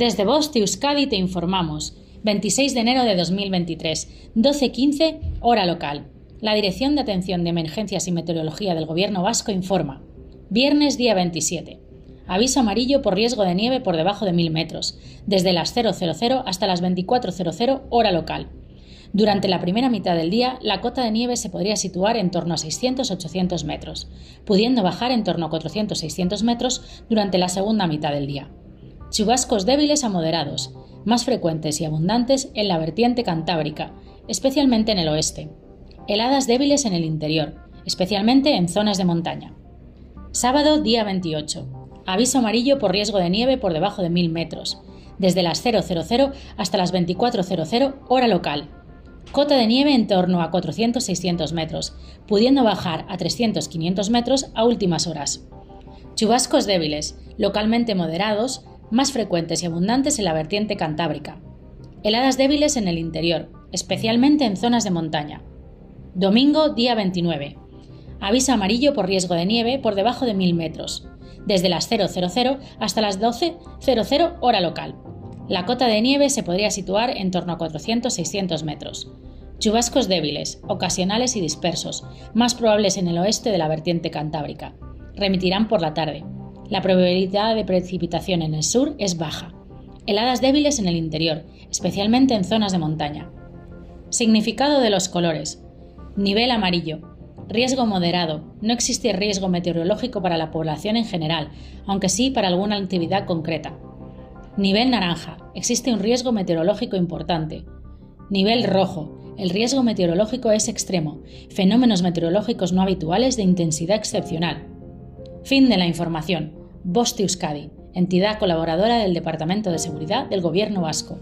Desde Voz Euskadi te informamos. 26 de enero de 2023, 12.15, hora local. La Dirección de Atención de Emergencias y Meteorología del Gobierno Vasco informa. Viernes día 27. Aviso amarillo por riesgo de nieve por debajo de 1000 metros, desde las 000 hasta las 24.00 hora local. Durante la primera mitad del día, la cota de nieve se podría situar en torno a 600-800 metros, pudiendo bajar en torno a 400-600 metros durante la segunda mitad del día. Chubascos débiles a moderados, más frecuentes y abundantes en la vertiente cantábrica, especialmente en el oeste. Heladas débiles en el interior, especialmente en zonas de montaña. Sábado, día 28. Aviso amarillo por riesgo de nieve por debajo de 1000 metros, desde las 000 hasta las 24.00 hora local. Cota de nieve en torno a 400-600 metros, pudiendo bajar a 300-500 metros a últimas horas. Chubascos débiles, localmente moderados, más frecuentes y abundantes en la vertiente cantábrica. Heladas débiles en el interior, especialmente en zonas de montaña. Domingo, día 29. Aviso amarillo por riesgo de nieve por debajo de 1000 metros, desde las 000 hasta las 12.00 hora local. La cota de nieve se podría situar en torno a 400-600 metros. Chubascos débiles, ocasionales y dispersos, más probables en el oeste de la vertiente cantábrica. Remitirán por la tarde, la probabilidad de precipitación en el sur es baja. Heladas débiles en el interior, especialmente en zonas de montaña. Significado de los colores. Nivel amarillo. Riesgo moderado. No existe riesgo meteorológico para la población en general, aunque sí para alguna actividad concreta. Nivel naranja. Existe un riesgo meteorológico importante. Nivel rojo. El riesgo meteorológico es extremo. Fenómenos meteorológicos no habituales de intensidad excepcional. Fin de la información. Bosti Euskadi, entidad colaboradora del Departamento de Seguridad del Gobierno Vasco.